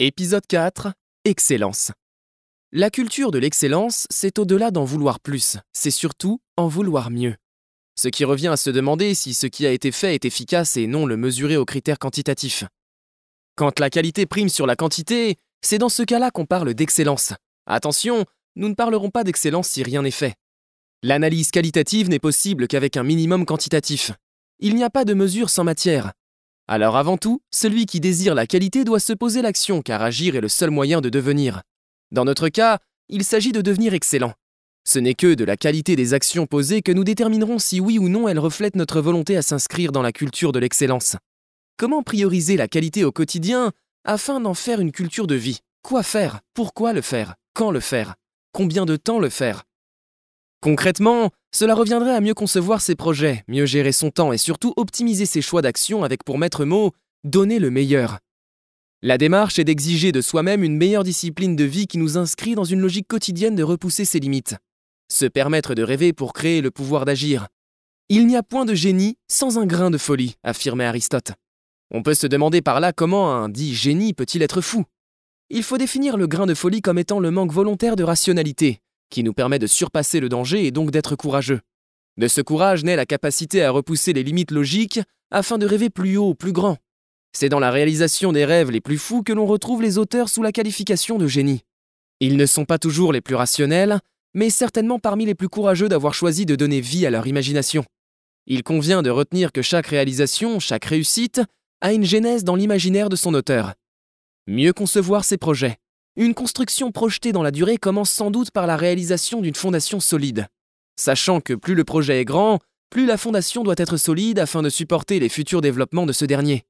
Épisode 4 Excellence. La culture de l'excellence, c'est au-delà d'en vouloir plus, c'est surtout en vouloir mieux. Ce qui revient à se demander si ce qui a été fait est efficace et non le mesurer aux critères quantitatifs. Quand la qualité prime sur la quantité, c'est dans ce cas-là qu'on parle d'excellence. Attention, nous ne parlerons pas d'excellence si rien n'est fait. L'analyse qualitative n'est possible qu'avec un minimum quantitatif. Il n'y a pas de mesure sans matière. Alors avant tout, celui qui désire la qualité doit se poser l'action car agir est le seul moyen de devenir. Dans notre cas, il s'agit de devenir excellent. Ce n'est que de la qualité des actions posées que nous déterminerons si oui ou non elles reflètent notre volonté à s'inscrire dans la culture de l'excellence. Comment prioriser la qualité au quotidien afin d'en faire une culture de vie? Quoi faire? Pourquoi le faire? Quand le faire? Combien de temps le faire? Concrètement, cela reviendrait à mieux concevoir ses projets, mieux gérer son temps et surtout optimiser ses choix d'action avec pour maître mot donner le meilleur. La démarche est d'exiger de soi-même une meilleure discipline de vie qui nous inscrit dans une logique quotidienne de repousser ses limites. Se permettre de rêver pour créer le pouvoir d'agir. Il n'y a point de génie sans un grain de folie, affirmait Aristote. On peut se demander par là comment un dit génie peut-il être fou. Il faut définir le grain de folie comme étant le manque volontaire de rationalité, qui nous permet de surpasser le danger et donc d'être courageux. De ce courage naît la capacité à repousser les limites logiques afin de rêver plus haut, plus grand. C'est dans la réalisation des rêves les plus fous que l'on retrouve les auteurs sous la qualification de génie. Ils ne sont pas toujours les plus rationnels, mais certainement parmi les plus courageux d'avoir choisi de donner vie à leur imagination. Il convient de retenir que chaque réalisation, chaque réussite, a une genèse dans l'imaginaire de son auteur. Mieux concevoir ses projets, une construction projetée dans la durée commence sans doute par la réalisation d'une fondation solide. Sachant que plus le projet est grand, plus la fondation doit être solide afin de supporter les futurs développements de ce dernier.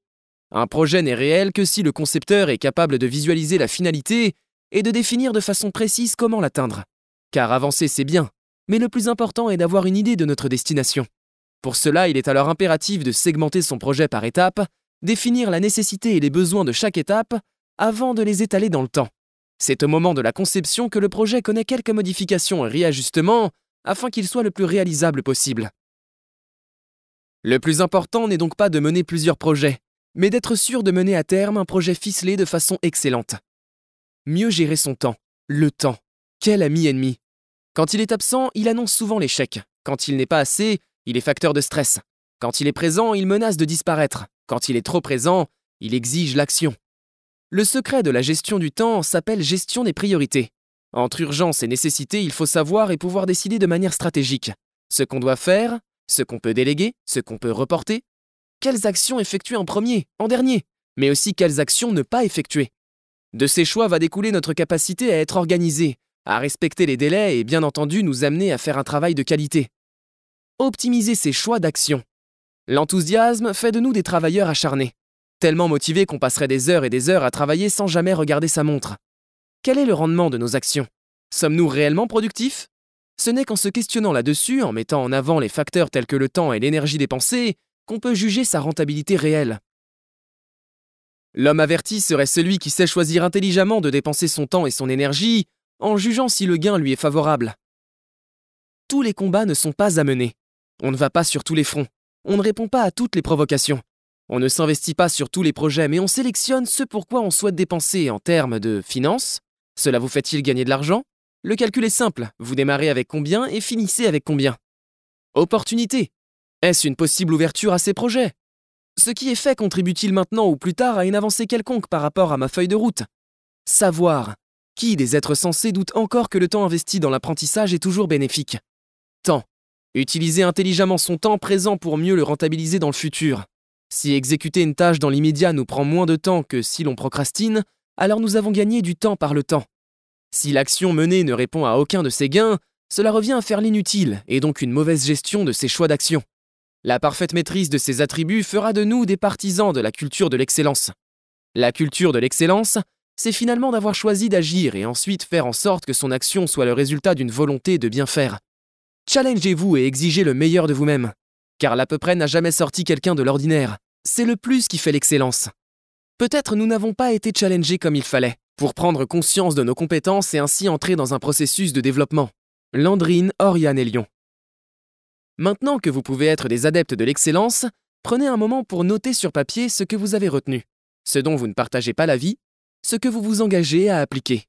Un projet n'est réel que si le concepteur est capable de visualiser la finalité et de définir de façon précise comment l'atteindre. Car avancer c'est bien, mais le plus important est d'avoir une idée de notre destination. Pour cela, il est alors impératif de segmenter son projet par étapes, définir la nécessité et les besoins de chaque étape avant de les étaler dans le temps. C'est au moment de la conception que le projet connaît quelques modifications et réajustements afin qu'il soit le plus réalisable possible. Le plus important n'est donc pas de mener plusieurs projets, mais d'être sûr de mener à terme un projet ficelé de façon excellente. Mieux gérer son temps. Le temps. Quel ami ennemi. Quand il est absent, il annonce souvent l'échec. Quand il n'est pas assez, il est facteur de stress. Quand il est présent, il menace de disparaître. Quand il est trop présent, il exige l'action. Le secret de la gestion du temps s'appelle gestion des priorités. Entre urgence et nécessité, il faut savoir et pouvoir décider de manière stratégique. Ce qu'on doit faire, ce qu'on peut déléguer, ce qu'on peut reporter, quelles actions effectuer en premier, en dernier, mais aussi quelles actions ne pas effectuer. De ces choix va découler notre capacité à être organisé, à respecter les délais et bien entendu nous amener à faire un travail de qualité. Optimiser ces choix d'action. L'enthousiasme fait de nous des travailleurs acharnés tellement motivé qu'on passerait des heures et des heures à travailler sans jamais regarder sa montre. Quel est le rendement de nos actions? Sommes-nous réellement productifs? Ce n'est qu'en se questionnant là-dessus, en mettant en avant les facteurs tels que le temps et l'énergie dépensée, qu'on peut juger sa rentabilité réelle. L'homme averti serait celui qui sait choisir intelligemment de dépenser son temps et son énergie en jugeant si le gain lui est favorable. Tous les combats ne sont pas à mener. On ne va pas sur tous les fronts. On ne répond pas à toutes les provocations. On ne s'investit pas sur tous les projets, mais on sélectionne ce pour quoi on souhaite dépenser en termes de finances. Cela vous fait-il gagner de l'argent? Le calcul est simple, vous démarrez avec combien et finissez avec combien? Opportunité. Est-ce une possible ouverture à ces projets? Ce qui est fait contribue-t-il maintenant ou plus tard à une avancée quelconque par rapport à ma feuille de route? Savoir. Qui des êtres sensés doute encore que le temps investi dans l'apprentissage est toujours bénéfique? Temps. Utiliser intelligemment son temps présent pour mieux le rentabiliser dans le futur. Si exécuter une tâche dans l'immédiat nous prend moins de temps que si l'on procrastine, alors nous avons gagné du temps par le temps. Si l'action menée ne répond à aucun de ces gains, cela revient à faire l'inutile et donc une mauvaise gestion de ses choix d'action. La parfaite maîtrise de ces attributs fera de nous des partisans de la culture de l'excellence. La culture de l'excellence, c'est finalement d'avoir choisi d'agir et ensuite faire en sorte que son action soit le résultat d'une volonté de bien faire. Challengez-vous et exigez le meilleur de vous-même car l'à peu près n'a jamais sorti quelqu'un de l'ordinaire. C'est le plus qui fait l'excellence. Peut-être nous n'avons pas été challengés comme il fallait, pour prendre conscience de nos compétences et ainsi entrer dans un processus de développement. Landrine, Oriane et Lyon. Maintenant que vous pouvez être des adeptes de l'excellence, prenez un moment pour noter sur papier ce que vous avez retenu, ce dont vous ne partagez pas l'avis, ce que vous vous engagez à appliquer.